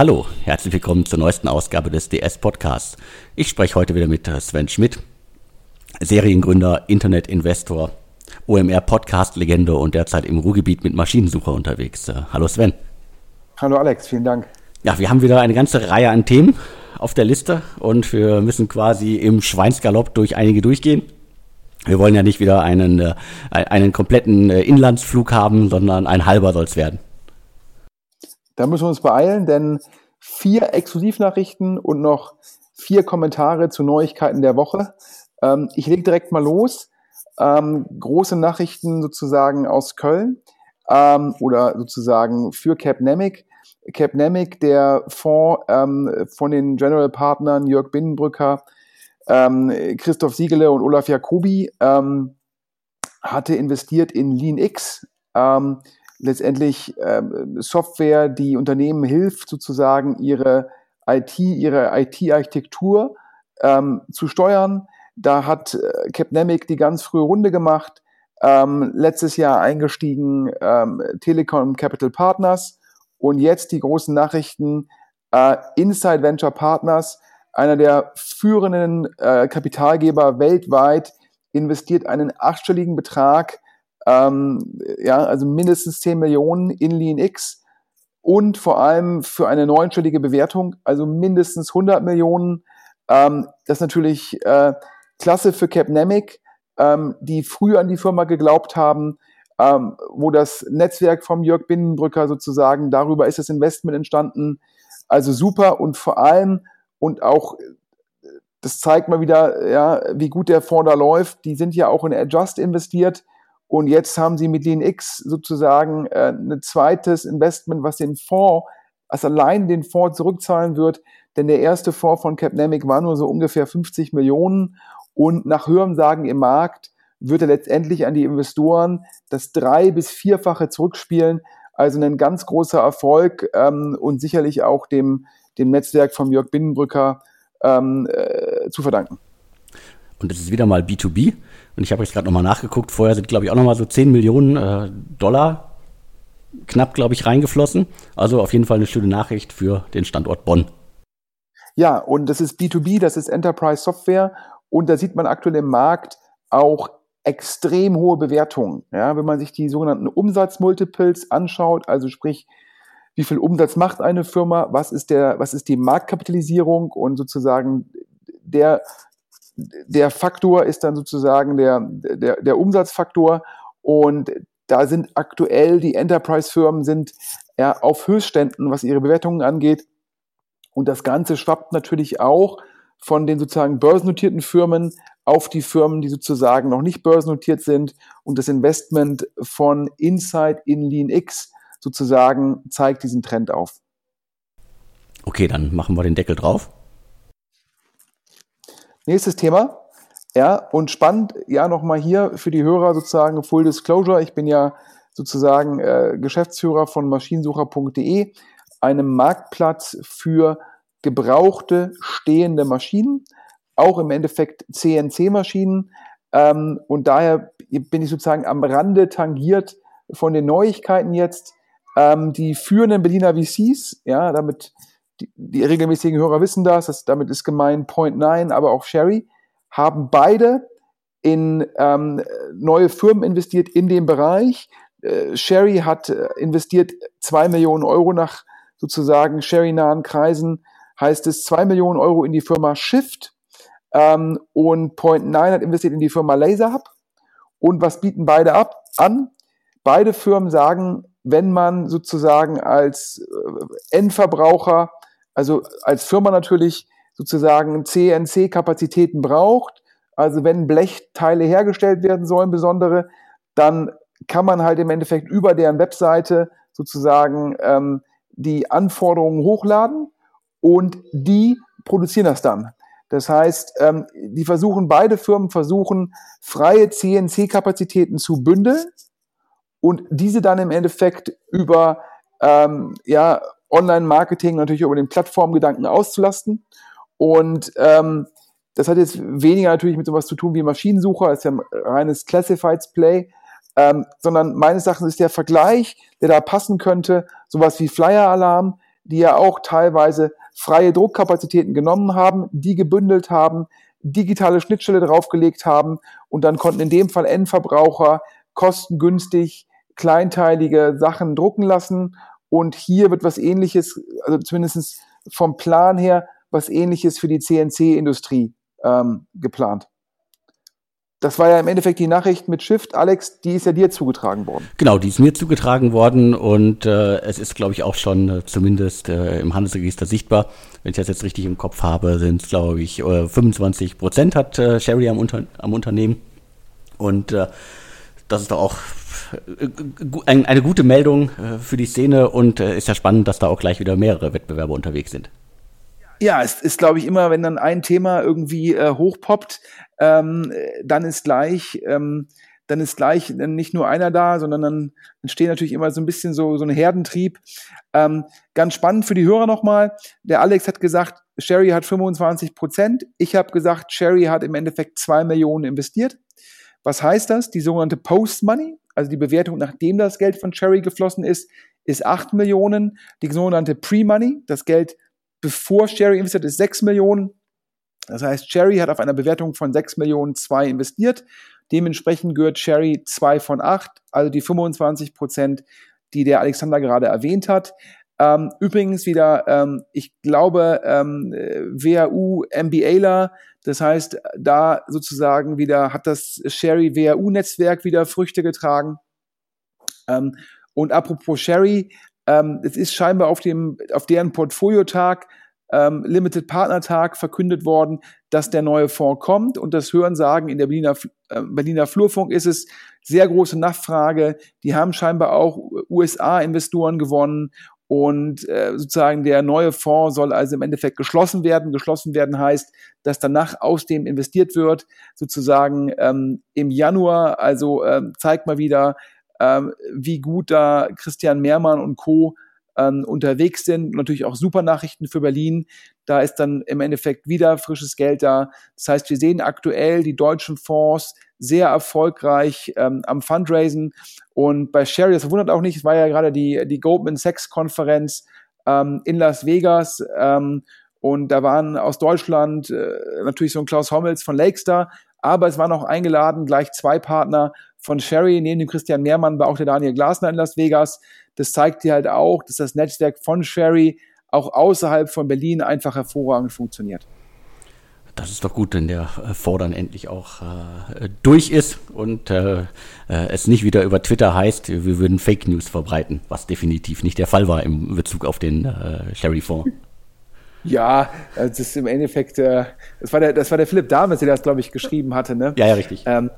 hallo, herzlich willkommen zur neuesten Ausgabe des DS Podcasts. Ich spreche heute wieder mit Sven Schmidt, Seriengründer, Internetinvestor, OMR Podcast Legende und derzeit im Ruhrgebiet mit Maschinensucher unterwegs. Äh, hallo Sven. Hallo Alex, vielen Dank. Ja, wir haben wieder eine ganze Reihe an Themen auf der Liste und wir müssen quasi im Schweinsgalopp durch einige durchgehen. Wir wollen ja nicht wieder einen, äh, einen kompletten äh, Inlandsflug haben, sondern ein halber soll es werden. Da müssen wir uns beeilen, denn vier Exklusivnachrichten und noch vier Kommentare zu Neuigkeiten der Woche. Ähm, ich lege direkt mal los. Ähm, große Nachrichten sozusagen aus Köln ähm, oder sozusagen für Capnemic. Capnemic, der Fonds ähm, von den General Partnern Jörg Binnenbrücker, ähm, Christoph Siegele und Olaf Jacobi, ähm, hatte investiert in LeanX. Ähm, letztendlich ähm, Software, die Unternehmen hilft, sozusagen ihre IT, ihre IT-Architektur ähm, zu steuern. Da hat äh, Capnemic die ganz frühe Runde gemacht, ähm, letztes Jahr eingestiegen ähm, Telekom Capital Partners und jetzt die großen Nachrichten äh, Inside Venture Partners, einer der führenden äh, Kapitalgeber weltweit, investiert einen achtstelligen Betrag ähm, ja, also mindestens 10 Millionen in Lean X und vor allem für eine neunstellige Bewertung, also mindestens 100 Millionen. Ähm, das ist natürlich äh, klasse für Capnemic, ähm, die früh an die Firma geglaubt haben, ähm, wo das Netzwerk vom Jörg Binnenbrücker sozusagen, darüber ist das Investment entstanden. Also super und vor allem und auch das zeigt mal wieder, ja, wie gut der Fonds da läuft. Die sind ja auch in Adjust investiert. Und jetzt haben sie mit LeanX sozusagen äh, ein zweites Investment, was den Fonds, was allein den Fonds zurückzahlen wird. Denn der erste Fonds von Capnemic war nur so ungefähr 50 Millionen. Und nach Hörensagen im Markt wird er letztendlich an die Investoren das drei- bis vierfache zurückspielen. Also ein ganz großer Erfolg ähm, und sicherlich auch dem, dem Netzwerk von Jörg Binnenbrücker ähm, äh, zu verdanken. Und das ist wieder mal B2B. Und ich habe jetzt gerade nochmal nachgeguckt. Vorher sind, glaube ich, auch nochmal so 10 Millionen äh, Dollar knapp, glaube ich, reingeflossen. Also auf jeden Fall eine schöne Nachricht für den Standort Bonn. Ja, und das ist B2B, das ist Enterprise Software. Und da sieht man aktuell im Markt auch extrem hohe Bewertungen. Ja, wenn man sich die sogenannten Umsatzmultiples anschaut, also sprich, wie viel Umsatz macht eine Firma, was ist der, was ist die Marktkapitalisierung und sozusagen der der Faktor ist dann sozusagen der, der, der Umsatzfaktor und da sind aktuell die Enterprise-Firmen sind ja, auf Höchstständen, was ihre Bewertungen angeht. Und das Ganze schwappt natürlich auch von den sozusagen börsennotierten Firmen auf die Firmen, die sozusagen noch nicht börsennotiert sind. Und das Investment von Insight in LeanX sozusagen zeigt diesen Trend auf. Okay, dann machen wir den Deckel drauf. Nächstes Thema. Ja, und spannend, ja, nochmal hier für die Hörer sozusagen Full Disclosure. Ich bin ja sozusagen äh, Geschäftsführer von maschinensucher.de, einem Marktplatz für gebrauchte stehende Maschinen, auch im Endeffekt CNC-Maschinen. Ähm, und daher bin ich sozusagen am Rande tangiert von den Neuigkeiten jetzt. Ähm, die führenden Berliner VCs, ja, damit die, regelmäßigen Hörer wissen das, das, damit ist gemeint Point 9, aber auch Sherry, haben beide in ähm, neue Firmen investiert in dem Bereich. Äh, Sherry hat äh, investiert zwei Millionen Euro nach sozusagen Sherry-nahen Kreisen, heißt es zwei Millionen Euro in die Firma Shift ähm, und Point 9 hat investiert in die Firma LaserHub. Und was bieten beide ab an? Beide Firmen sagen, wenn man sozusagen als äh, Endverbraucher also als Firma natürlich sozusagen CNC-Kapazitäten braucht, also wenn Blechteile hergestellt werden sollen, besondere, dann kann man halt im Endeffekt über deren Webseite sozusagen ähm, die Anforderungen hochladen und die produzieren das dann. Das heißt, ähm, die versuchen, beide Firmen versuchen, freie CNC-Kapazitäten zu bündeln und diese dann im Endeffekt über ähm, ja, Online-Marketing natürlich über den Plattformgedanken auszulasten. Und ähm, das hat jetzt weniger natürlich mit sowas zu tun wie Maschinensucher, ist ja ein reines Classifieds Play, ähm, sondern meines Erachtens ist der Vergleich, der da passen könnte, sowas wie Flyer-Alarm, die ja auch teilweise freie Druckkapazitäten genommen haben, die gebündelt haben, digitale Schnittstelle draufgelegt haben und dann konnten in dem Fall Endverbraucher kostengünstig kleinteilige Sachen drucken lassen und hier wird was ähnliches, also zumindest vom Plan her, was ähnliches für die CNC-Industrie ähm, geplant. Das war ja im Endeffekt die Nachricht mit Shift. Alex, die ist ja dir zugetragen worden. Genau, die ist mir zugetragen worden und äh, es ist, glaube ich, auch schon äh, zumindest äh, im Handelsregister sichtbar. Wenn ich das jetzt richtig im Kopf habe, sind es, glaube ich, äh, 25 Prozent hat äh, Sherry am, Unter am Unternehmen. Und äh, das ist doch auch äh, eine gute Meldung äh, für die Szene und äh, ist ja spannend, dass da auch gleich wieder mehrere Wettbewerber unterwegs sind. Ja, es ist, glaube ich, immer, wenn dann ein Thema irgendwie äh, hochpoppt, ähm, dann ist gleich, ähm, dann ist gleich nicht nur einer da, sondern dann entsteht natürlich immer so ein bisschen so, so ein Herdentrieb. Ähm, ganz spannend für die Hörer nochmal. Der Alex hat gesagt, Sherry hat 25 Prozent. Ich habe gesagt, Sherry hat im Endeffekt zwei Millionen investiert. Was heißt das? Die sogenannte Post-Money, also die Bewertung, nachdem das Geld von Sherry geflossen ist, ist 8 Millionen. Die sogenannte Pre-Money, das Geld bevor Sherry investiert, ist 6 Millionen. Das heißt, Sherry hat auf einer Bewertung von 6 Millionen 2 investiert. Dementsprechend gehört Sherry 2 von 8, also die 25 Prozent, die der Alexander gerade erwähnt hat. Ähm, übrigens wieder, ähm, ich glaube, ähm, WHU MBAler, das heißt, da sozusagen wieder hat das Sherry WHU-Netzwerk wieder Früchte getragen. Ähm, und apropos Sherry, ähm, es ist scheinbar auf, dem, auf deren Portfoliotag, ähm, Limited Partner Tag, verkündet worden, dass der neue Fonds kommt. Und das Hörensagen in der Berliner, äh, Berliner Flurfunk ist es sehr große Nachfrage. Die haben scheinbar auch USA-Investoren gewonnen. Und äh, sozusagen der neue Fonds soll also im Endeffekt geschlossen werden. Geschlossen werden heißt, dass danach aus dem investiert wird. Sozusagen ähm, im Januar, also ähm, zeigt mal wieder, ähm, wie gut da Christian Mehrmann und Co. Ähm, unterwegs sind. Natürlich auch super Nachrichten für Berlin. Da ist dann im Endeffekt wieder frisches Geld da. Das heißt, wir sehen aktuell die deutschen Fonds sehr erfolgreich ähm, am Fundraisen. Und bei Sherry, das verwundert auch nicht, es war ja gerade die, die Goldman Sachs Konferenz ähm, in Las Vegas. Ähm, und da waren aus Deutschland äh, natürlich so ein Klaus Hommels von Lakestar, aber es waren auch eingeladen gleich zwei Partner von Sherry, neben dem Christian Mehrmann war auch der Daniel Glasner in Las Vegas. Das zeigt dir halt auch, dass das Netzwerk von Sherry auch außerhalb von Berlin einfach hervorragend funktioniert. Das ist doch gut, wenn der äh, Fordern endlich auch äh, durch ist und äh, äh, es nicht wieder über Twitter heißt, wir würden Fake News verbreiten, was definitiv nicht der Fall war im Bezug auf den äh, Sherry-Fonds. Ja, das ist im Endeffekt, äh, das, war der, das war der Philipp Dames, der das, glaube ich, geschrieben hatte. Ne? Ja, ja, richtig. Ähm,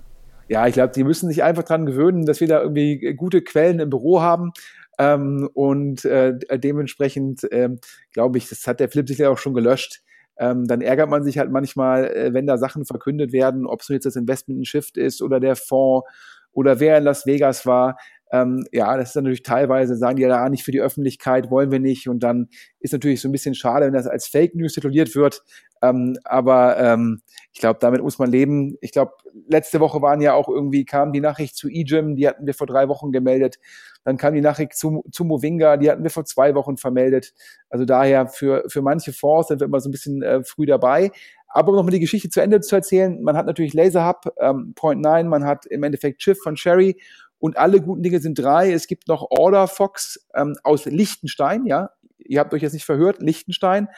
ja, ich glaube, die müssen sich einfach dran gewöhnen, dass wir da irgendwie gute Quellen im Büro haben. Ähm, und äh, dementsprechend ähm, glaube ich, das hat der Philipp ja auch schon gelöscht. Ähm, dann ärgert man sich halt manchmal, äh, wenn da Sachen verkündet werden, ob es jetzt das Investment in Shift ist oder der Fonds oder wer in Las Vegas war. Ähm, ja, das ist natürlich teilweise, sagen die ja da nicht für die Öffentlichkeit, wollen wir nicht. Und dann ist natürlich so ein bisschen schade, wenn das als Fake News tituliert wird. Ähm, aber ähm, ich glaube, damit muss man leben. Ich glaube, letzte Woche waren ja auch irgendwie, kam die Nachricht zu eGym, die hatten wir vor drei Wochen gemeldet. Dann kam die Nachricht zu, zu Movinga, die hatten wir vor zwei Wochen vermeldet. Also daher für, für manche Fonds sind wir immer so ein bisschen äh, früh dabei. Aber um nochmal die Geschichte zu Ende zu erzählen, man hat natürlich Laser Hub, ähm, Point 9, man hat im Endeffekt Schiff von Sherry und alle guten Dinge sind drei. Es gibt noch Order Fox ähm, aus Liechtenstein, ja. Ihr habt euch jetzt nicht verhört, Liechtenstein,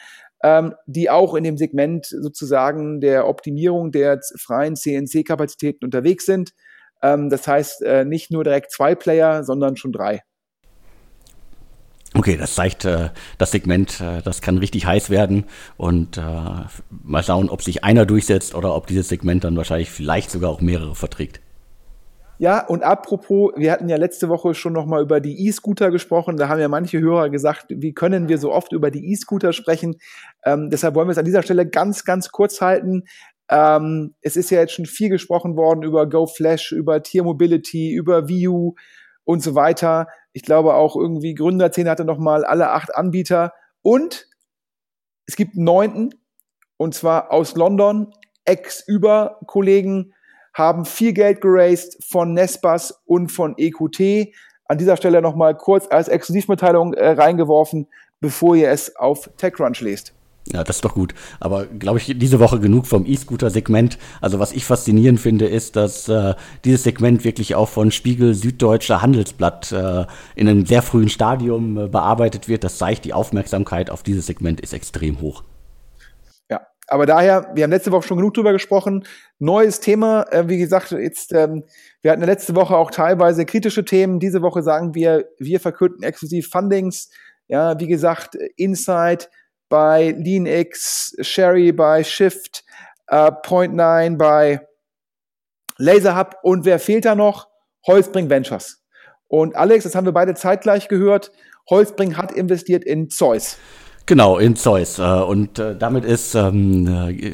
ähm, die auch in dem Segment sozusagen der Optimierung der freien CNC-Kapazitäten unterwegs sind. Ähm, das heißt, äh, nicht nur direkt zwei Player, sondern schon drei. Okay, das zeigt äh, das Segment, äh, das kann richtig heiß werden und äh, mal schauen, ob sich einer durchsetzt oder ob dieses Segment dann wahrscheinlich vielleicht sogar auch mehrere verträgt. Ja, und apropos, wir hatten ja letzte Woche schon noch mal über die E-Scooter gesprochen. Da haben ja manche Hörer gesagt, wie können wir so oft über die E-Scooter sprechen? Ähm, deshalb wollen wir es an dieser Stelle ganz, ganz kurz halten. Ähm, es ist ja jetzt schon viel gesprochen worden über GoFlash, über Tier Mobility, über View und so weiter. Ich glaube auch irgendwie Gründerzähne hatte noch mal alle acht Anbieter und es gibt einen neunten und zwar aus London, Ex-Über-Kollegen haben viel Geld geraced von Nespas und von EQT. An dieser Stelle nochmal kurz als Exklusivmitteilung äh, reingeworfen. bevor ihr es auf TechCrunch lest. Ja, das ist doch gut. Aber glaube ich, diese Woche genug vom E-Scooter-Segment. Also was ich faszinierend finde, ist, dass äh, dieses Segment wirklich auch von Spiegel Süddeutscher Handelsblatt äh, in einem sehr frühen Stadium äh, bearbeitet wird. Das zeigt, die Aufmerksamkeit auf dieses Segment ist extrem hoch. Aber daher, wir haben letzte Woche schon genug drüber gesprochen. Neues Thema, äh, wie gesagt, jetzt, ähm, wir hatten letzte Woche auch teilweise kritische Themen. Diese Woche sagen wir, wir verkünden exklusiv Fundings. Ja, wie gesagt, Insight bei LeanX, Sherry bei Shift, äh, Point9 bei LaserHub und wer fehlt da noch? Holzbring Ventures. Und Alex, das haben wir beide zeitgleich gehört, Holzbring hat investiert in Zeus. Genau, in Zeus. Äh, und äh, damit ist ähm, äh,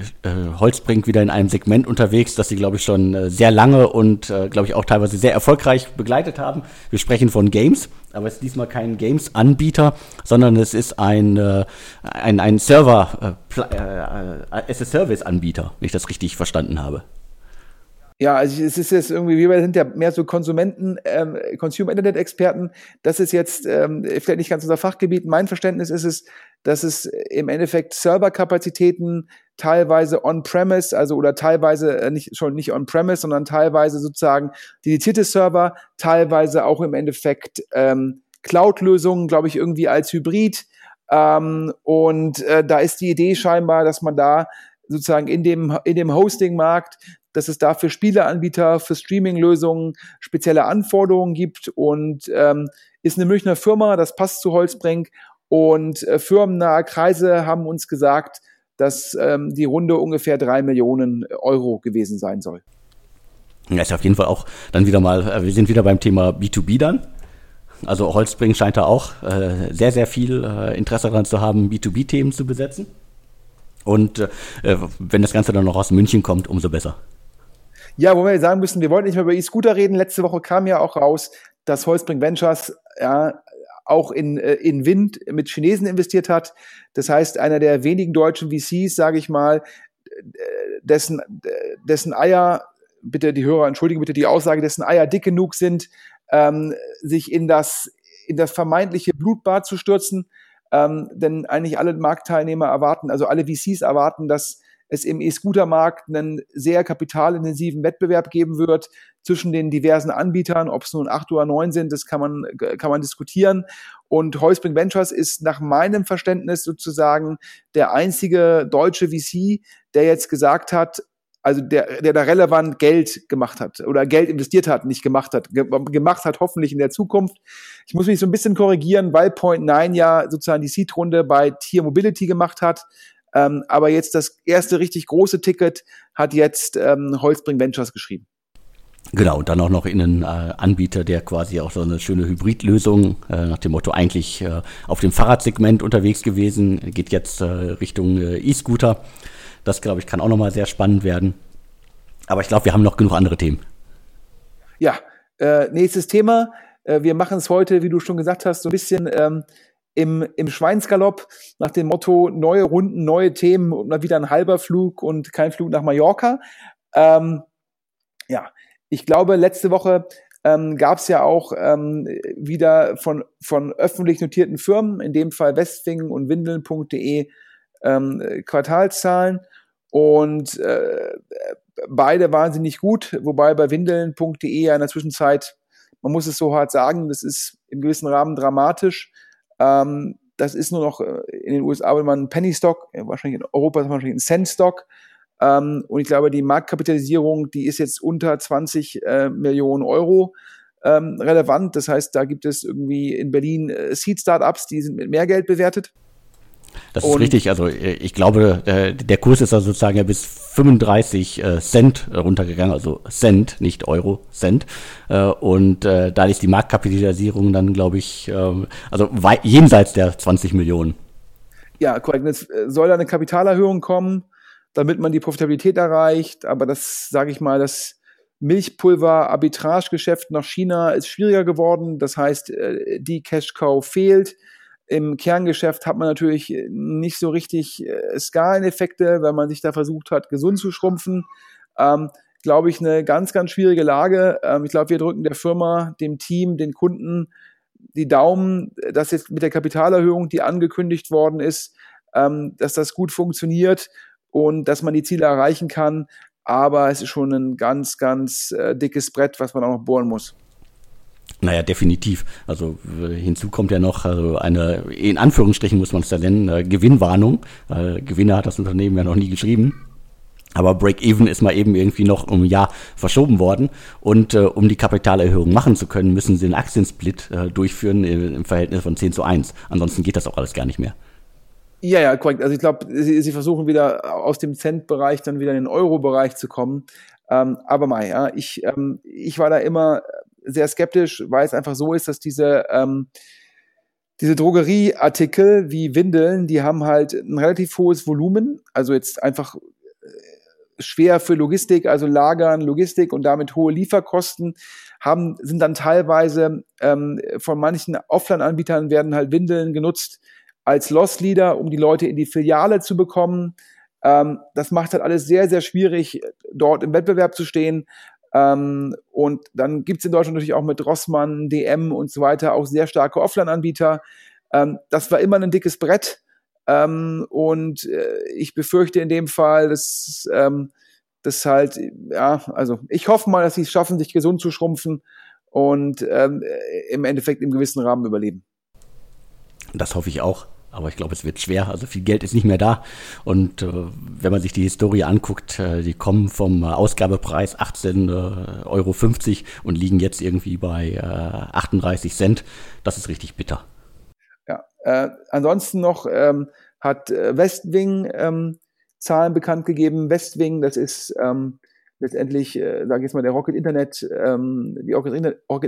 Holzbrink wieder in einem Segment unterwegs, das sie, glaube ich, schon sehr lange und, glaube ich, auch teilweise sehr erfolgreich begleitet haben. Wir sprechen von Games, aber es ist diesmal kein Games-Anbieter, sondern es ist ein, ein, ein Server, äh, äh, Service-Anbieter, wenn ich das richtig verstanden habe. Ja, also es ist jetzt irgendwie, wir sind ja mehr so Konsumenten, ähm, Consumer-Internet-Experten. Das ist jetzt ähm, vielleicht nicht ganz unser Fachgebiet. Mein Verständnis ist es, dass es im Endeffekt Serverkapazitäten teilweise on-premise, also oder teilweise äh, nicht schon nicht on-premise, sondern teilweise sozusagen dedizierte Server, teilweise auch im Endeffekt ähm, Cloud-Lösungen, glaube ich, irgendwie als Hybrid. Ähm, und äh, da ist die Idee scheinbar, dass man da sozusagen in dem, in dem Hosting-Markt dass es da für Spieleanbieter, für Streaming-Lösungen spezielle Anforderungen gibt und ähm, ist eine Münchner Firma, das passt zu Holzbrink und äh, firmennahe Kreise haben uns gesagt, dass ähm, die Runde ungefähr drei Millionen Euro gewesen sein soll. Ja, ist auf jeden Fall auch dann wieder mal, äh, wir sind wieder beim Thema B2B dann. Also Holzbring scheint da auch äh, sehr, sehr viel äh, Interesse daran zu haben, B2B-Themen zu besetzen. Und äh, wenn das Ganze dann noch aus München kommt, umso besser. Ja, wo wir sagen müssen, wir wollten nicht mehr über E-Scooter reden. Letzte Woche kam ja auch raus, dass Holzbring Ventures ja, auch in, äh, in Wind mit Chinesen investiert hat. Das heißt, einer der wenigen deutschen VCs, sage ich mal, dessen, dessen Eier, bitte die Hörer, entschuldige bitte die Aussage, dessen Eier dick genug sind, ähm, sich in das, in das vermeintliche Blutbad zu stürzen. Ähm, denn eigentlich alle Marktteilnehmer erwarten, also alle VCs erwarten, dass es im E-Scooter-Markt einen sehr kapitalintensiven Wettbewerb geben wird zwischen den diversen Anbietern, ob es nun acht oder neun sind, das kann man, kann man diskutieren. Und Heusbring Ventures ist nach meinem Verständnis sozusagen der einzige deutsche VC, der jetzt gesagt hat, also der, der da relevant Geld gemacht hat oder Geld investiert hat, nicht gemacht hat, ge gemacht hat, hoffentlich in der Zukunft. Ich muss mich so ein bisschen korrigieren, weil Point9 ja sozusagen die Seed-Runde bei Tier Mobility gemacht hat. Ähm, aber jetzt das erste richtig große Ticket hat jetzt ähm, Holzbring Ventures geschrieben. Genau, und dann auch noch in einen äh, Anbieter, der quasi auch so eine schöne Hybridlösung äh, nach dem Motto eigentlich äh, auf dem Fahrradsegment unterwegs gewesen, geht jetzt äh, Richtung äh, E-Scooter. Das, glaube ich, kann auch nochmal sehr spannend werden. Aber ich glaube, wir haben noch genug andere Themen. Ja, äh, nächstes Thema. Äh, wir machen es heute, wie du schon gesagt hast, so ein bisschen ähm, im, im Schweinsgalopp nach dem Motto neue Runden, neue Themen und mal wieder ein halber Flug und kein Flug nach Mallorca. Ähm, ja, ich glaube, letzte Woche ähm, gab es ja auch ähm, wieder von, von öffentlich notierten Firmen, in dem Fall Westfingen und Windeln.de, ähm, Quartalszahlen. Und äh, beide waren sie nicht gut, wobei bei Windeln.de ja in der Zwischenzeit, man muss es so hart sagen, das ist im gewissen Rahmen dramatisch. Ähm, das ist nur noch äh, in den USA, wenn man einen Penny Stock, wahrscheinlich in Europa ist wahrscheinlich ein Cent Stock. Ähm, und ich glaube, die Marktkapitalisierung, die ist jetzt unter 20 äh, Millionen Euro ähm, relevant. Das heißt, da gibt es irgendwie in Berlin äh, Seed Startups, die sind mit mehr Geld bewertet. Das ist richtig. Also äh, ich glaube, äh, der Kurs ist also sozusagen ja bis 35 äh, Cent runtergegangen, also Cent, nicht Euro, Cent. Und da ist die Marktkapitalisierung dann, glaube ich, ähm, also jenseits der 20 Millionen. Ja, korrekt. Es soll da eine Kapitalerhöhung kommen, damit man die Profitabilität erreicht. Aber das, sage ich mal, das Milchpulver-Arbitragegeschäft nach China ist schwieriger geworden. Das heißt, die Cash-Cow fehlt. Im Kerngeschäft hat man natürlich nicht so richtig äh, Skaleneffekte, wenn man sich da versucht hat, gesund zu schrumpfen. Ähm, glaube ich, eine ganz, ganz schwierige Lage. Ähm, ich glaube, wir drücken der Firma, dem Team, den Kunden die Daumen, dass jetzt mit der Kapitalerhöhung, die angekündigt worden ist, ähm, dass das gut funktioniert und dass man die Ziele erreichen kann. Aber es ist schon ein ganz, ganz äh, dickes Brett, was man auch noch bohren muss. Naja, definitiv. Also äh, hinzu kommt ja noch also eine, in Anführungsstrichen muss man es da nennen, äh, Gewinnwarnung. Äh, Gewinner hat das Unternehmen ja noch nie geschrieben. Aber Break-Even ist mal eben irgendwie noch um ein Jahr verschoben worden. Und äh, um die Kapitalerhöhung machen zu können, müssen sie einen Aktiensplit äh, durchführen im Verhältnis von 10 zu 1. Ansonsten geht das auch alles gar nicht mehr. Ja, ja, korrekt. Also ich glaube, sie, sie, versuchen wieder aus dem Cent-Bereich dann wieder in den Euro-Bereich zu kommen. Ähm, aber mal, ja, ich, ähm, ich war da immer sehr skeptisch, weil es einfach so ist, dass diese, ähm, diese Drogerieartikel wie Windeln, die haben halt ein relativ hohes Volumen, also jetzt einfach äh, schwer für Logistik, also Lagern, Logistik und damit hohe Lieferkosten, haben, sind dann teilweise ähm, von manchen Offline-Anbietern werden halt Windeln genutzt als Loss-Leader, um die Leute in die Filiale zu bekommen. Ähm, das macht halt alles sehr, sehr schwierig, dort im Wettbewerb zu stehen. Ähm, und dann gibt's in Deutschland natürlich auch mit Rossmann, DM und so weiter auch sehr starke Offline-Anbieter. Ähm, das war immer ein dickes Brett. Ähm, und äh, ich befürchte in dem Fall, dass ähm, das halt, ja, also ich hoffe mal, dass sie es schaffen, sich gesund zu schrumpfen und ähm, im Endeffekt im gewissen Rahmen überleben. Das hoffe ich auch. Aber ich glaube, es wird schwer. Also viel Geld ist nicht mehr da. Und äh, wenn man sich die Historie anguckt, äh, die kommen vom äh, Ausgabepreis 18,50 äh, Euro und liegen jetzt irgendwie bei äh, 38 Cent. Das ist richtig bitter. Ja, äh, ansonsten noch ähm, hat äh, Westwing ähm, Zahlen bekannt gegeben. Westwing, das ist ähm, letztendlich, äh, sage ich jetzt mal, der Rocket Internet, ähm, die Rocket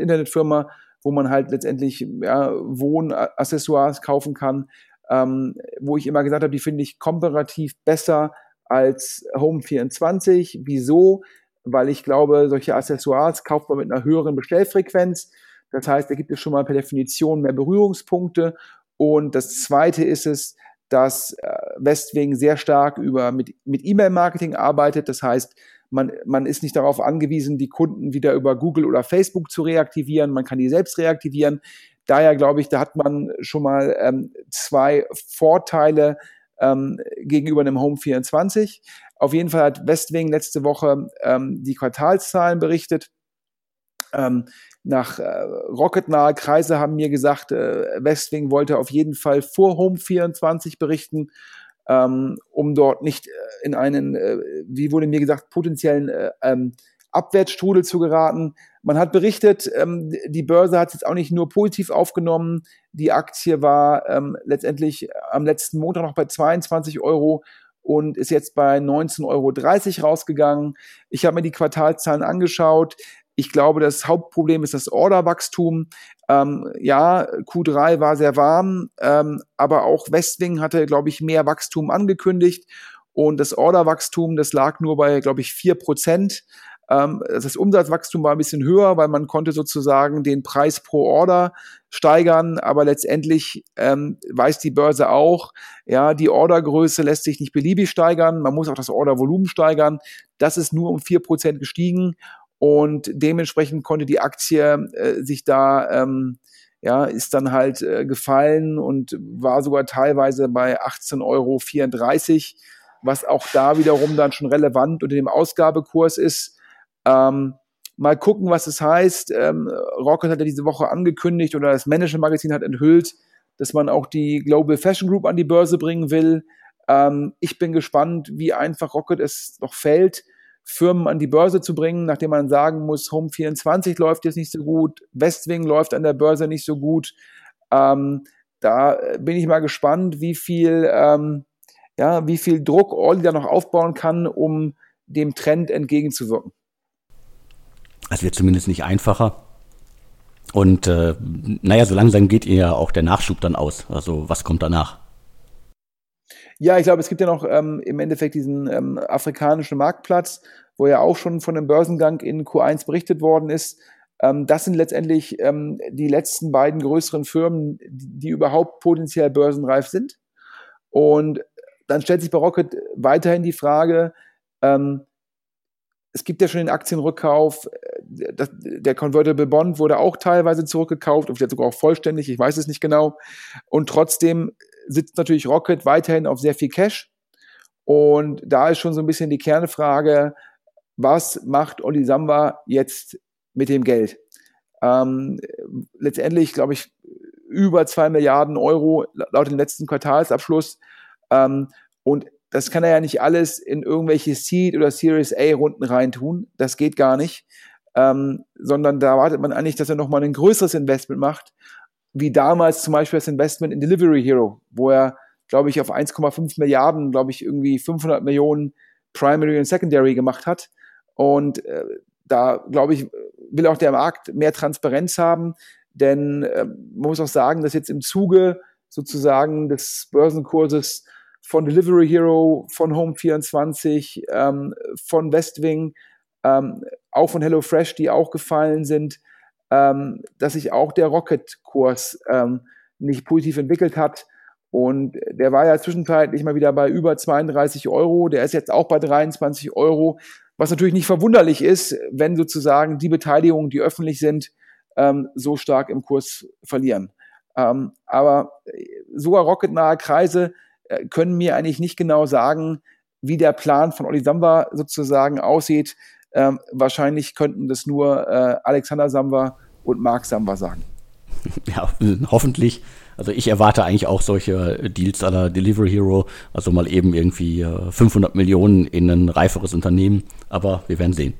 Internet Firma, wo man halt letztendlich ja, Wohnaccessoires kaufen kann ähm, wo ich immer gesagt habe, die finde ich komparativ besser als Home 24. Wieso? Weil ich glaube, solche Accessoires kauft man mit einer höheren Bestellfrequenz. Das heißt, da gibt es schon mal per Definition mehr Berührungspunkte. Und das Zweite ist es, dass äh, Westwing sehr stark über mit, mit E-Mail-Marketing arbeitet. Das heißt, man, man ist nicht darauf angewiesen, die Kunden wieder über Google oder Facebook zu reaktivieren. Man kann die selbst reaktivieren. Daher glaube ich, da hat man schon mal ähm, zwei Vorteile ähm, gegenüber einem Home 24. Auf jeden Fall hat Westwing letzte Woche ähm, die Quartalszahlen berichtet. Ähm, nach äh, rocketnahe Kreise haben mir gesagt, äh, Westwing wollte auf jeden Fall vor Home 24 berichten, ähm, um dort nicht äh, in einen, äh, wie wurde mir gesagt, potenziellen äh, ähm, Abwärtsstrudel zu geraten. Man hat berichtet, ähm, die Börse hat es jetzt auch nicht nur positiv aufgenommen. Die Aktie war ähm, letztendlich am letzten Montag noch bei 22 Euro und ist jetzt bei 19,30 Euro rausgegangen. Ich habe mir die Quartalzahlen angeschaut. Ich glaube, das Hauptproblem ist das Orderwachstum. Ähm, ja, Q3 war sehr warm, ähm, aber auch Westwing hatte, glaube ich, mehr Wachstum angekündigt. Und das Orderwachstum, das lag nur bei, glaube ich, vier Prozent. Ähm, das Umsatzwachstum war ein bisschen höher, weil man konnte sozusagen den Preis pro Order steigern, aber letztendlich ähm, weiß die Börse auch, ja, die Ordergröße lässt sich nicht beliebig steigern, man muss auch das Ordervolumen steigern. Das ist nur um vier Prozent gestiegen und dementsprechend konnte die Aktie äh, sich da ähm, ja, ist dann halt äh, gefallen und war sogar teilweise bei 18,34 Euro, was auch da wiederum dann schon relevant unter dem Ausgabekurs ist. Ähm, mal gucken, was es heißt. Ähm, Rocket hat ja diese Woche angekündigt oder das Manager Magazin hat enthüllt, dass man auch die Global Fashion Group an die Börse bringen will. Ähm, ich bin gespannt, wie einfach Rocket es noch fällt, Firmen an die Börse zu bringen, nachdem man sagen muss, Home 24 läuft jetzt nicht so gut, Westwing läuft an der Börse nicht so gut. Ähm, da bin ich mal gespannt, wie viel, ähm, ja, wie viel Druck Orly da noch aufbauen kann, um dem Trend entgegenzuwirken. Es wird zumindest nicht einfacher. Und äh, naja, so langsam geht ihr ja auch der Nachschub dann aus. Also was kommt danach? Ja, ich glaube, es gibt ja noch ähm, im Endeffekt diesen ähm, afrikanischen Marktplatz, wo ja auch schon von einem Börsengang in Q1 berichtet worden ist. Ähm, das sind letztendlich ähm, die letzten beiden größeren Firmen, die, überhaupt potenziell börsenreif sind. Und dann stellt sich bei Rocket weiterhin die Frage, ähm, es gibt ja schon den Aktienrückkauf. Das, der Convertible Bond wurde auch teilweise zurückgekauft, vielleicht sogar auch vollständig, ich weiß es nicht genau. Und trotzdem sitzt natürlich Rocket weiterhin auf sehr viel Cash. Und da ist schon so ein bisschen die Kernfrage, was macht Oli Samba jetzt mit dem Geld? Ähm, letztendlich, glaube ich, über zwei Milliarden Euro laut dem letzten Quartalsabschluss. Ähm, und das kann er ja nicht alles in irgendwelche Seed oder Series A Runden reintun. Das geht gar nicht. Ähm, sondern da erwartet man eigentlich, dass er nochmal ein größeres Investment macht, wie damals zum Beispiel das Investment in Delivery Hero, wo er, glaube ich, auf 1,5 Milliarden, glaube ich, irgendwie 500 Millionen Primary und Secondary gemacht hat. Und äh, da, glaube ich, will auch der Markt mehr Transparenz haben, denn äh, man muss auch sagen, dass jetzt im Zuge sozusagen des Börsenkurses von Delivery Hero, von Home24, ähm, von Westwing, ähm, auch von HelloFresh, die auch gefallen sind, ähm, dass sich auch der Rocket-Kurs ähm, nicht positiv entwickelt hat. Und der war ja zwischenzeitlich mal wieder bei über 32 Euro. Der ist jetzt auch bei 23 Euro, was natürlich nicht verwunderlich ist, wenn sozusagen die Beteiligungen, die öffentlich sind, ähm, so stark im Kurs verlieren. Ähm, aber sogar rocketnahe Kreise äh, können mir eigentlich nicht genau sagen, wie der Plan von Oli Samba sozusagen aussieht. Ähm, wahrscheinlich könnten das nur äh, Alexander Samba und Mark Samba sagen. Ja, hoffentlich. Also ich erwarte eigentlich auch solche Deals aller Delivery Hero, also mal eben irgendwie 500 äh, Millionen in ein reiferes Unternehmen, aber wir werden sehen.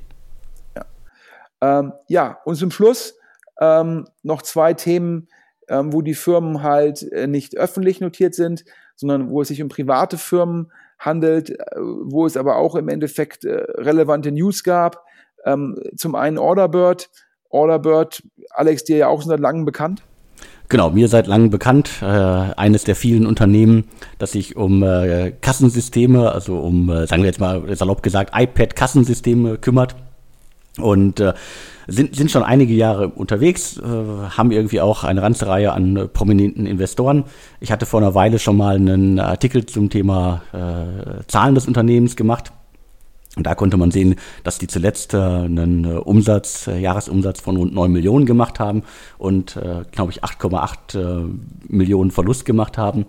Ja, ähm, ja und zum Schluss ähm, noch zwei Themen, ähm, wo die Firmen halt äh, nicht öffentlich notiert sind sondern wo es sich um private Firmen handelt, äh, wo es aber auch im Endeffekt äh, relevante News gab. Ähm, zum einen Orderbird. Orderbird, Alex, dir ja auch seit langem bekannt. Genau, mir seit langem bekannt, äh, eines der vielen Unternehmen, das sich um äh, Kassensysteme, also um, äh, sagen wir jetzt mal salopp gesagt, iPad-Kassensysteme kümmert. Und äh, sind, sind schon einige Jahre unterwegs, äh, haben irgendwie auch eine ganze Reihe an äh, prominenten Investoren. Ich hatte vor einer Weile schon mal einen Artikel zum Thema äh, Zahlen des Unternehmens gemacht. Und da konnte man sehen, dass die zuletzt äh, einen äh, Umsatz, äh, Jahresumsatz von rund 9 Millionen gemacht haben und, äh, glaube ich, 8,8 äh, Millionen Verlust gemacht haben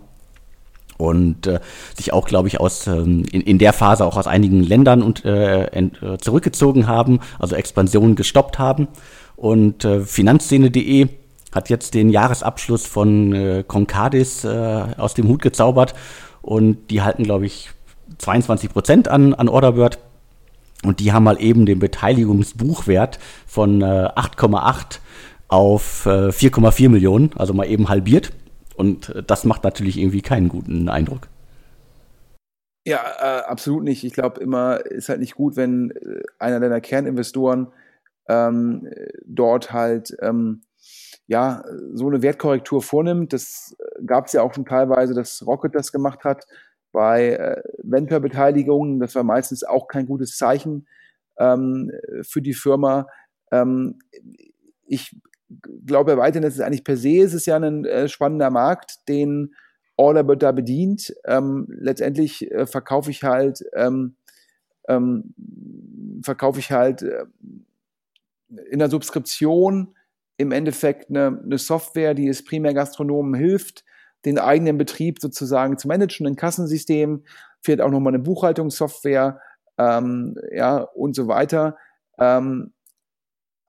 und äh, sich auch, glaube ich, aus ähm, in, in der Phase auch aus einigen Ländern und ent, zurückgezogen haben, also Expansion gestoppt haben. Und Finanzszene.de hat jetzt den Jahresabschluss von Concardis äh, aus dem Hut gezaubert und die halten, glaube ich, 22 Prozent an, an Orderbird. Und die haben mal eben den Beteiligungsbuchwert von äh, 8,8 auf äh, 4,4 Millionen, also mal eben halbiert. Und äh, das macht natürlich irgendwie keinen guten Eindruck. Ja, äh, absolut nicht. Ich glaube immer, ist halt nicht gut, wenn äh, einer deiner Kerninvestoren ähm, dort halt ähm, ja so eine Wertkorrektur vornimmt. Das äh, gab es ja auch schon teilweise, dass Rocket das gemacht hat bei äh, Venture-Beteiligungen. Das war meistens auch kein gutes Zeichen ähm, für die Firma. Ähm, ich glaube weiterhin, dass es eigentlich per se ist es ja ein äh, spannender Markt, den Orderbird da bedient. Ähm, letztendlich äh, verkaufe ich halt ähm, ähm, verkaufe ich halt äh, in der Subskription im Endeffekt eine, eine Software, die es primär Gastronomen hilft, den eigenen Betrieb sozusagen zu managen, ein Kassensystem, vielleicht auch nochmal eine Buchhaltungssoftware, ähm, ja, und so weiter. Ähm,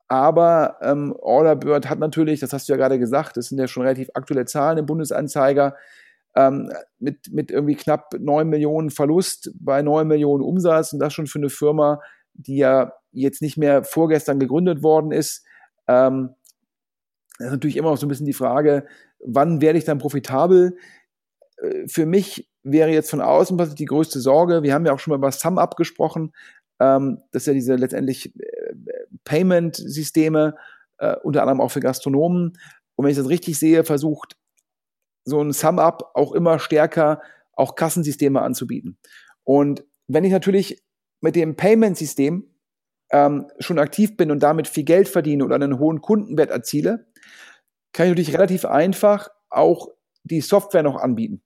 aber ähm, Orderbird hat natürlich, das hast du ja gerade gesagt, das sind ja schon relativ aktuelle Zahlen im Bundesanzeiger, ähm, mit, mit irgendwie knapp 9 Millionen Verlust bei 9 Millionen Umsatz und das schon für eine Firma, die ja jetzt nicht mehr vorgestern gegründet worden ist. Ähm, das ist natürlich immer noch so ein bisschen die Frage, wann werde ich dann profitabel? Äh, für mich wäre jetzt von außen was die größte Sorge. Wir haben ja auch schon mal über Sum-Up gesprochen. Ähm, das ist ja diese letztendlich äh, Payment-Systeme, äh, unter anderem auch für Gastronomen. Und wenn ich das richtig sehe, versucht so ein Sum-Up auch immer stärker auch Kassensysteme anzubieten. Und wenn ich natürlich mit dem Payment-System ähm, schon aktiv bin und damit viel Geld verdiene oder einen hohen Kundenwert erziele, kann ich natürlich relativ einfach auch die Software noch anbieten.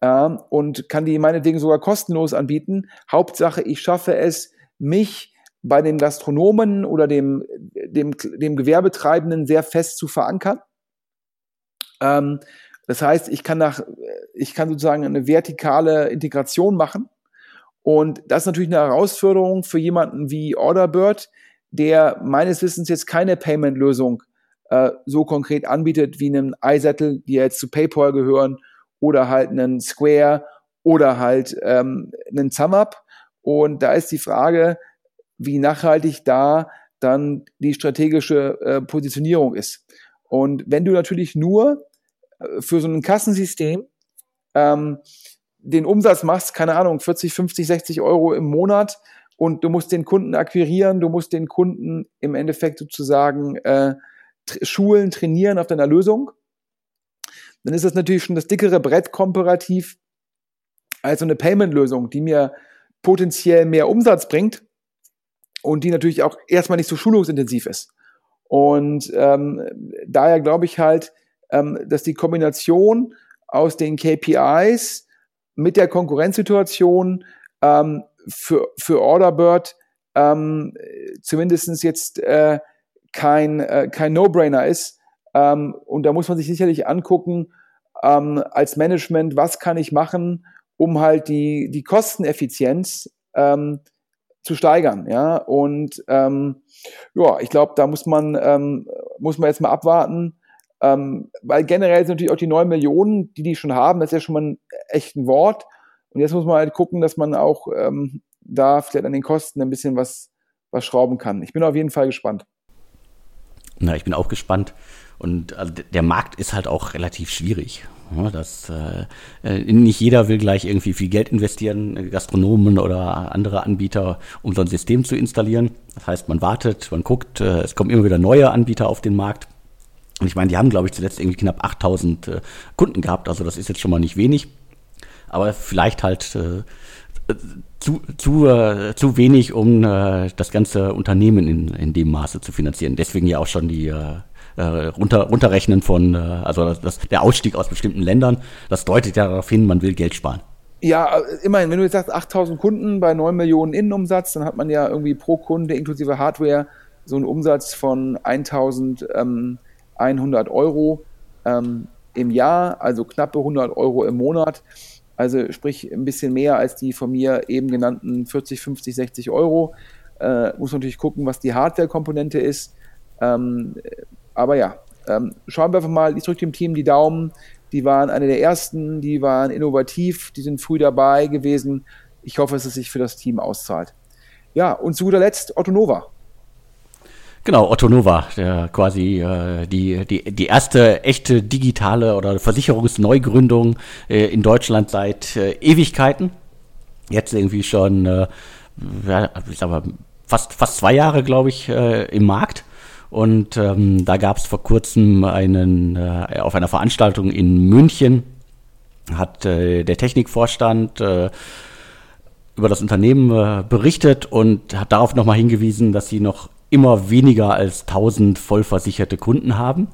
Ähm, und kann die meinetwegen sogar kostenlos anbieten. Hauptsache, ich schaffe es, mich bei dem Gastronomen oder dem, dem, dem Gewerbetreibenden sehr fest zu verankern. Ähm, das heißt, ich kann nach, ich kann sozusagen eine vertikale Integration machen. Und das ist natürlich eine Herausforderung für jemanden wie Orderbird, der meines Wissens jetzt keine Payment-Lösung äh, so konkret anbietet wie einen iSettle, die jetzt zu PayPal gehören, oder halt einen Square oder halt ähm, einen SumUp. Und da ist die Frage, wie nachhaltig da dann die strategische äh, Positionierung ist. Und wenn du natürlich nur äh, für so ein Kassensystem ähm, den Umsatz machst, keine Ahnung, 40, 50, 60 Euro im Monat und du musst den Kunden akquirieren, du musst den Kunden im Endeffekt sozusagen äh, schulen, trainieren auf deiner Lösung, dann ist das natürlich schon das dickere Brett komparativ als so eine Payment-Lösung, die mir potenziell mehr Umsatz bringt und die natürlich auch erstmal nicht so schulungsintensiv ist. Und ähm, daher glaube ich halt, ähm, dass die Kombination aus den KPIs mit der Konkurrenzsituation ähm, für, für Orderbird ähm, zumindest jetzt äh, kein, äh, kein No-Brainer ist. Ähm, und da muss man sich sicherlich angucken, ähm, als Management, was kann ich machen, um halt die, die Kosteneffizienz ähm, zu steigern. Ja, und ähm, ja, ich glaube, da muss man, ähm, muss man jetzt mal abwarten, ähm, weil generell sind natürlich auch die neun Millionen, die die schon haben, das ist ja schon mal ein echtes Wort. Und jetzt muss man halt gucken, dass man auch ähm, da vielleicht an den Kosten ein bisschen was, was schrauben kann. Ich bin auf jeden Fall gespannt. Na, ich bin auch gespannt. Und also der Markt ist halt auch relativ schwierig. Das, äh, äh, nicht jeder will gleich irgendwie viel Geld investieren, Gastronomen oder andere Anbieter, um so ein System zu installieren. Das heißt, man wartet, man guckt, äh, es kommen immer wieder neue Anbieter auf den Markt. Und ich meine, die haben, glaube ich, zuletzt irgendwie knapp 8000 äh, Kunden gehabt, also das ist jetzt schon mal nicht wenig. Aber vielleicht halt äh, zu, zu, äh, zu wenig, um äh, das ganze Unternehmen in, in dem Maße zu finanzieren. Deswegen ja auch schon die äh, äh, runter, runterrechnen von, äh, also das, der Ausstieg aus bestimmten Ländern. Das deutet ja darauf hin, man will Geld sparen. Ja, immerhin, wenn du jetzt sagst 8000 Kunden bei 9 Millionen Innenumsatz, dann hat man ja irgendwie pro Kunde inklusive Hardware so einen Umsatz von 1100 ähm, Euro ähm, im Jahr, also knappe 100 Euro im Monat. Also sprich ein bisschen mehr als die von mir eben genannten 40, 50, 60 Euro. Äh, muss natürlich gucken, was die Hardware-Komponente ist. Ähm, aber ja, ähm, schauen wir einfach mal, ich drücke dem Team die Daumen. Die waren eine der ersten, die waren innovativ, die sind früh dabei gewesen. Ich hoffe, dass es sich für das Team auszahlt. Ja, und zu guter Letzt Otto Nova. Genau, Otto Nova, der quasi äh, die, die, die erste echte digitale oder Versicherungsneugründung äh, in Deutschland seit äh, Ewigkeiten. Jetzt irgendwie schon, äh, ja, ich sag mal, fast, fast zwei Jahre, glaube ich, äh, im Markt. Und ähm, da gab es vor kurzem einen, äh, auf einer Veranstaltung in München, hat äh, der Technikvorstand äh, über das Unternehmen äh, berichtet und hat darauf nochmal hingewiesen, dass sie noch immer weniger als 1000 vollversicherte Kunden haben.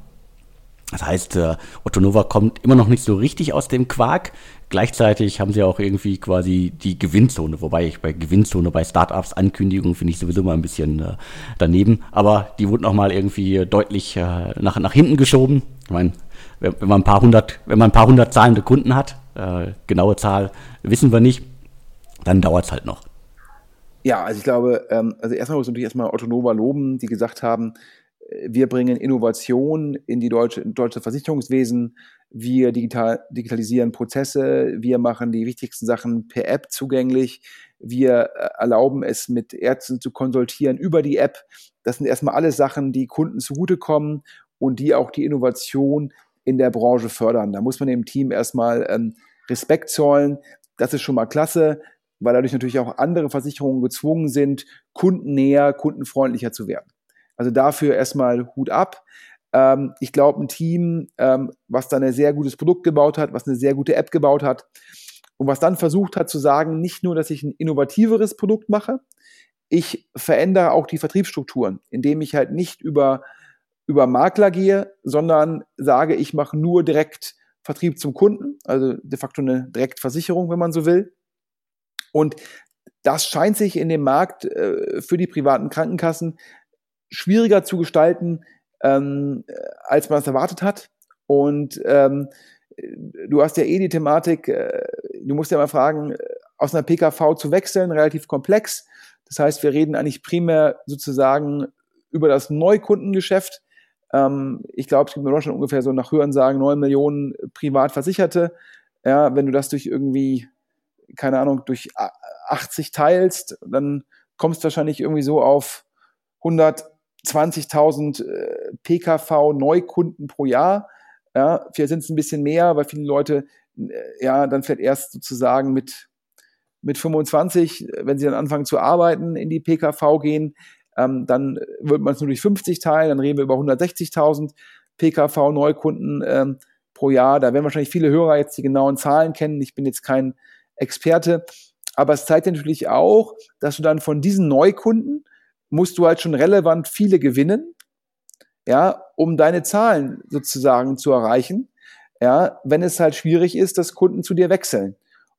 Das heißt, äh, Otto Nova kommt immer noch nicht so richtig aus dem Quark. Gleichzeitig haben sie auch irgendwie quasi die Gewinnzone, wobei ich bei Gewinnzone bei Startups Ankündigungen finde ich sowieso mal ein bisschen äh, daneben. Aber die wurden auch mal irgendwie deutlich äh, nach, nach hinten geschoben. Ich meine, wenn, wenn man ein paar hundert, wenn man ein paar hundert zahlende Kunden hat, äh, genaue Zahl wissen wir nicht, dann dauert es halt noch. Ja, also ich glaube, ähm, also erstmal muss natürlich erstmal Otto loben, die gesagt haben, äh, wir bringen Innovation in die deutsche, deutsche Versicherungswesen, wir digital, digitalisieren Prozesse, wir machen die wichtigsten Sachen per App zugänglich, wir äh, erlauben es mit Ärzten zu konsultieren über die App. Das sind erstmal alles Sachen, die Kunden zugutekommen und die auch die Innovation in der Branche fördern. Da muss man dem Team erstmal ähm, Respekt zollen. Das ist schon mal klasse weil dadurch natürlich auch andere Versicherungen gezwungen sind, kundennäher, kundenfreundlicher zu werden. Also dafür erstmal Hut ab. Ähm, ich glaube, ein Team, ähm, was da ein sehr gutes Produkt gebaut hat, was eine sehr gute App gebaut hat und was dann versucht hat zu sagen, nicht nur, dass ich ein innovativeres Produkt mache, ich verändere auch die Vertriebsstrukturen, indem ich halt nicht über, über Makler gehe, sondern sage, ich mache nur direkt Vertrieb zum Kunden, also de facto eine Direktversicherung, wenn man so will. Und das scheint sich in dem Markt äh, für die privaten Krankenkassen schwieriger zu gestalten, ähm, als man es erwartet hat. Und ähm, du hast ja eh die Thematik, äh, du musst ja mal fragen, aus einer PKV zu wechseln, relativ komplex. Das heißt, wir reden eigentlich primär sozusagen über das Neukundengeschäft. Ähm, ich glaube, es gibt in Deutschland ungefähr so nach Hörensagen neun Millionen Privatversicherte. Ja, wenn du das durch irgendwie, keine Ahnung, durch 80 teilst, dann kommst du wahrscheinlich irgendwie so auf 120.000 äh, PKV Neukunden pro Jahr. Ja, vielleicht sind es ein bisschen mehr, weil viele Leute äh, ja dann vielleicht erst sozusagen mit mit 25, wenn sie dann anfangen zu arbeiten, in die PKV gehen, ähm, dann wird man es nur durch 50 teilen, dann reden wir über 160.000 PKV Neukunden ähm, pro Jahr. Da werden wahrscheinlich viele Hörer jetzt die genauen Zahlen kennen. Ich bin jetzt kein Experte, aber es zeigt natürlich auch, dass du dann von diesen Neukunden musst du halt schon relevant viele gewinnen, ja, um deine Zahlen sozusagen zu erreichen, ja, wenn es halt schwierig ist, dass Kunden zu dir wechseln.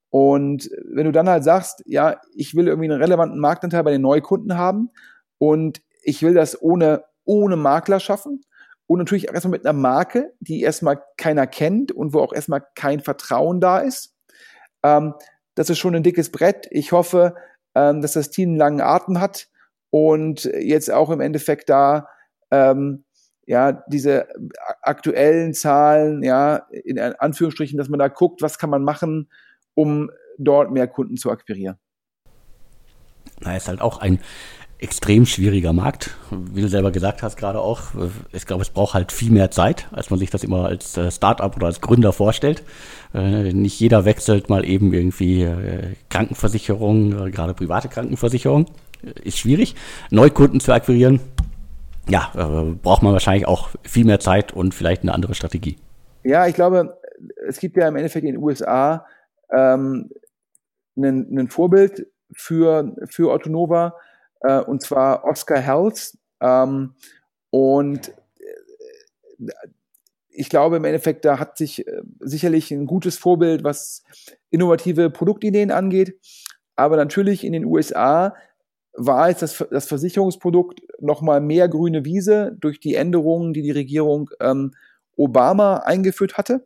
Und wenn du dann halt sagst, ja, ich will irgendwie einen relevanten Marktanteil bei den Neukunden haben und ich will das ohne, ohne Makler schaffen und natürlich erstmal mit einer Marke, die erstmal keiner kennt und wo auch erstmal kein Vertrauen da ist, ähm, das ist schon ein dickes Brett. Ich hoffe, ähm, dass das Team einen langen Atem hat und jetzt auch im Endeffekt da ähm, ja diese aktuellen Zahlen, ja in Anführungsstrichen, dass man da guckt, was kann man machen, um dort mehr Kunden zu akquirieren. Na, ist halt auch ein extrem schwieriger Markt, wie du selber gesagt hast gerade auch. Ich glaube, es braucht halt viel mehr Zeit, als man sich das immer als äh, Startup oder als Gründer vorstellt. Äh, nicht jeder wechselt mal eben irgendwie äh, Krankenversicherung, gerade private Krankenversicherung. Ist schwierig. Neukunden zu akquirieren, ja, braucht man wahrscheinlich auch viel mehr Zeit und vielleicht eine andere Strategie. Ja, ich glaube, es gibt ja im Endeffekt in den USA ähm, ein, Vorbild für, für Autonova, äh, und zwar Oscar Health. Ähm, und äh, ich glaube im Endeffekt, da hat sich äh, sicherlich ein gutes Vorbild, was innovative Produktideen angeht. Aber natürlich in den USA war jetzt das, das Versicherungsprodukt nochmal mehr grüne Wiese durch die Änderungen, die die Regierung ähm, Obama eingeführt hatte.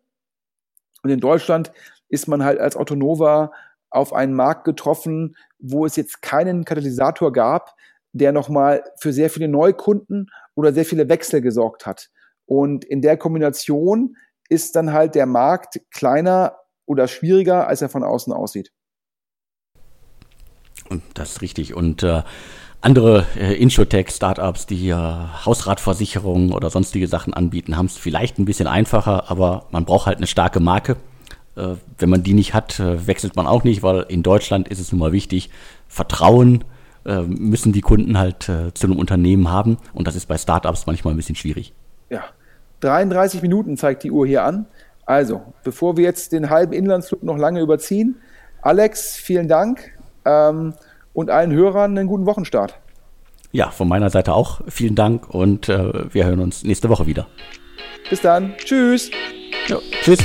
Und in Deutschland ist man halt als Autonova auf einen Markt getroffen, wo es jetzt keinen Katalysator gab, der nochmal für sehr viele Neukunden oder sehr viele Wechsel gesorgt hat. Und in der Kombination ist dann halt der Markt kleiner oder schwieriger, als er von außen aussieht. Das ist richtig. Und äh, andere äh, Insurtech-Startups, die äh, Hausratversicherungen oder sonstige Sachen anbieten, haben es vielleicht ein bisschen einfacher, aber man braucht halt eine starke Marke. Äh, wenn man die nicht hat, äh, wechselt man auch nicht, weil in Deutschland ist es nun mal wichtig, Vertrauen äh, müssen die Kunden halt zu einem Unternehmen haben und das ist bei Startups manchmal ein bisschen schwierig. Ja, 33 Minuten zeigt die Uhr hier an. Also, bevor wir jetzt den halben Inlandsflug noch lange überziehen, Alex, vielen Dank ähm, und allen Hörern einen guten Wochenstart. Ja, von meiner Seite auch vielen Dank und äh, wir hören uns nächste Woche wieder. Bis dann. Tschüss. Ja, tschüss.